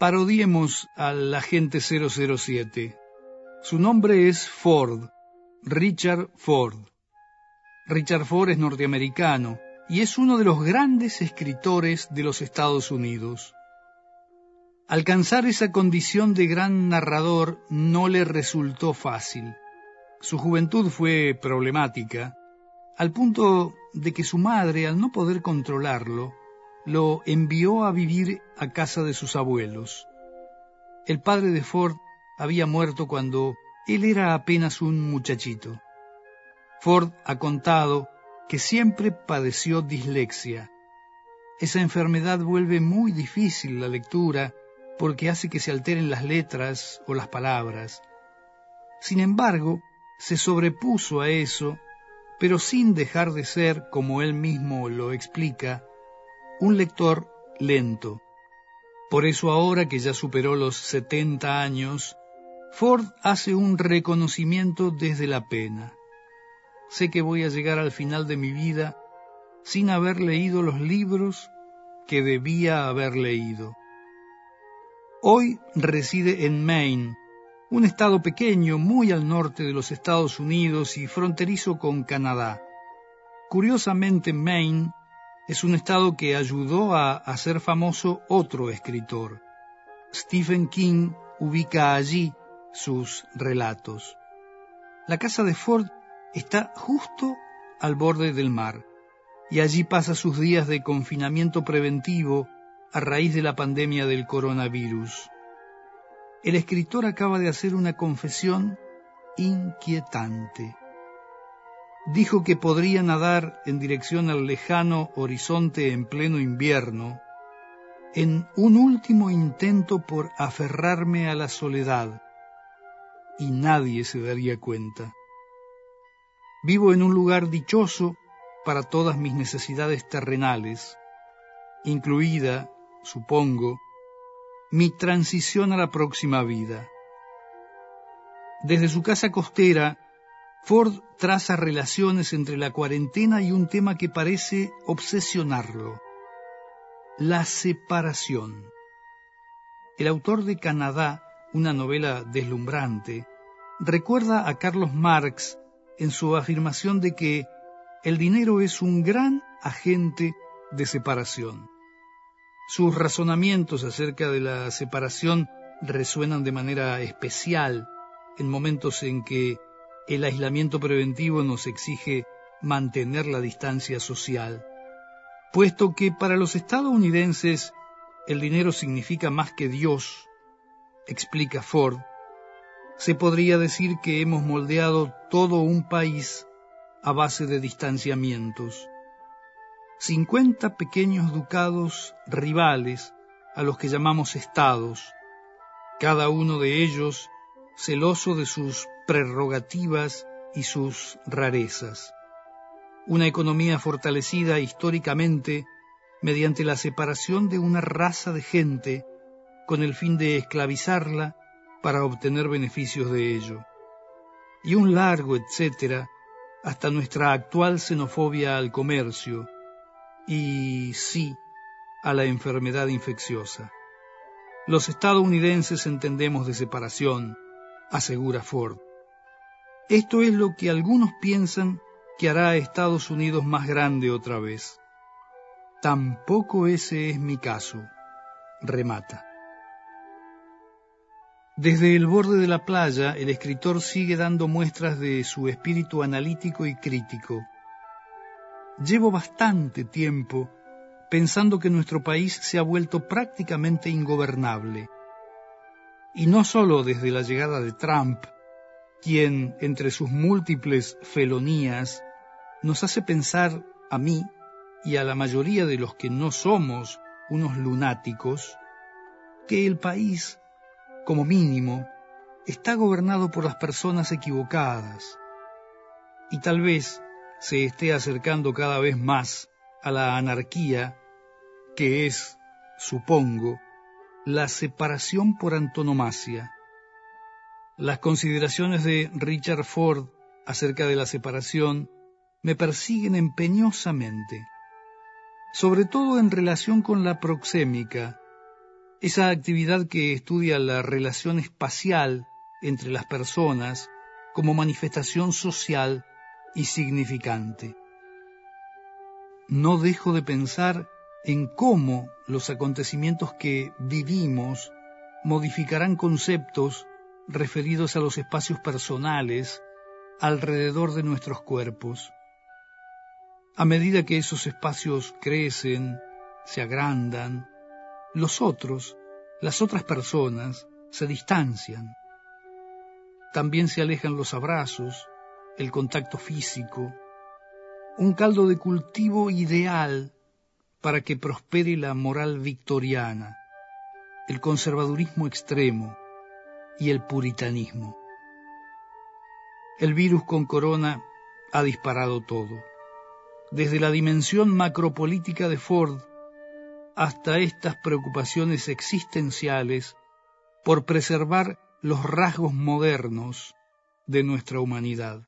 Parodiemos al agente 007. Su nombre es Ford, Richard Ford. Richard Ford es norteamericano y es uno de los grandes escritores de los Estados Unidos. Alcanzar esa condición de gran narrador no le resultó fácil. Su juventud fue problemática, al punto de que su madre, al no poder controlarlo, lo envió a vivir a casa de sus abuelos. El padre de Ford había muerto cuando él era apenas un muchachito. Ford ha contado que siempre padeció dislexia. Esa enfermedad vuelve muy difícil la lectura porque hace que se alteren las letras o las palabras. Sin embargo, se sobrepuso a eso, pero sin dejar de ser, como él mismo lo explica, un lector lento. Por eso ahora que ya superó los 70 años, Ford hace un reconocimiento desde la pena. Sé que voy a llegar al final de mi vida sin haber leído los libros que debía haber leído. Hoy reside en Maine, un estado pequeño muy al norte de los Estados Unidos y fronterizo con Canadá. Curiosamente, Maine es un estado que ayudó a hacer famoso otro escritor. Stephen King ubica allí sus relatos. La casa de Ford está justo al borde del mar y allí pasa sus días de confinamiento preventivo a raíz de la pandemia del coronavirus el escritor acaba de hacer una confesión inquietante. Dijo que podría nadar en dirección al lejano horizonte en pleno invierno, en un último intento por aferrarme a la soledad, y nadie se daría cuenta. Vivo en un lugar dichoso para todas mis necesidades terrenales, incluida, supongo, mi transición a la próxima vida. Desde su casa costera, Ford traza relaciones entre la cuarentena y un tema que parece obsesionarlo, la separación. El autor de Canadá, una novela deslumbrante, recuerda a Carlos Marx en su afirmación de que el dinero es un gran agente de separación. Sus razonamientos acerca de la separación resuenan de manera especial en momentos en que el aislamiento preventivo nos exige mantener la distancia social, puesto que para los estadounidenses el dinero significa más que Dios, explica Ford, se podría decir que hemos moldeado todo un país a base de distanciamientos. 50 pequeños ducados rivales a los que llamamos estados, cada uno de ellos celoso de sus prerrogativas y sus rarezas. Una economía fortalecida históricamente mediante la separación de una raza de gente con el fin de esclavizarla para obtener beneficios de ello. Y un largo etcétera hasta nuestra actual xenofobia al comercio, y sí a la enfermedad infecciosa. Los estadounidenses entendemos de separación, asegura Ford. Esto es lo que algunos piensan que hará a Estados Unidos más grande otra vez. Tampoco ese es mi caso, remata. Desde el borde de la playa, el escritor sigue dando muestras de su espíritu analítico y crítico Llevo bastante tiempo pensando que nuestro país se ha vuelto prácticamente ingobernable. Y no solo desde la llegada de Trump, quien, entre sus múltiples felonías, nos hace pensar a mí y a la mayoría de los que no somos unos lunáticos, que el país, como mínimo, está gobernado por las personas equivocadas. Y tal vez se esté acercando cada vez más a la anarquía, que es, supongo, la separación por antonomasia. Las consideraciones de Richard Ford acerca de la separación me persiguen empeñosamente, sobre todo en relación con la proxémica, esa actividad que estudia la relación espacial entre las personas como manifestación social y significante. No dejo de pensar en cómo los acontecimientos que vivimos modificarán conceptos referidos a los espacios personales alrededor de nuestros cuerpos. A medida que esos espacios crecen, se agrandan, los otros, las otras personas, se distancian. También se alejan los abrazos, el contacto físico, un caldo de cultivo ideal para que prospere la moral victoriana, el conservadurismo extremo y el puritanismo. El virus con corona ha disparado todo, desde la dimensión macropolítica de Ford hasta estas preocupaciones existenciales por preservar los rasgos modernos de nuestra humanidad.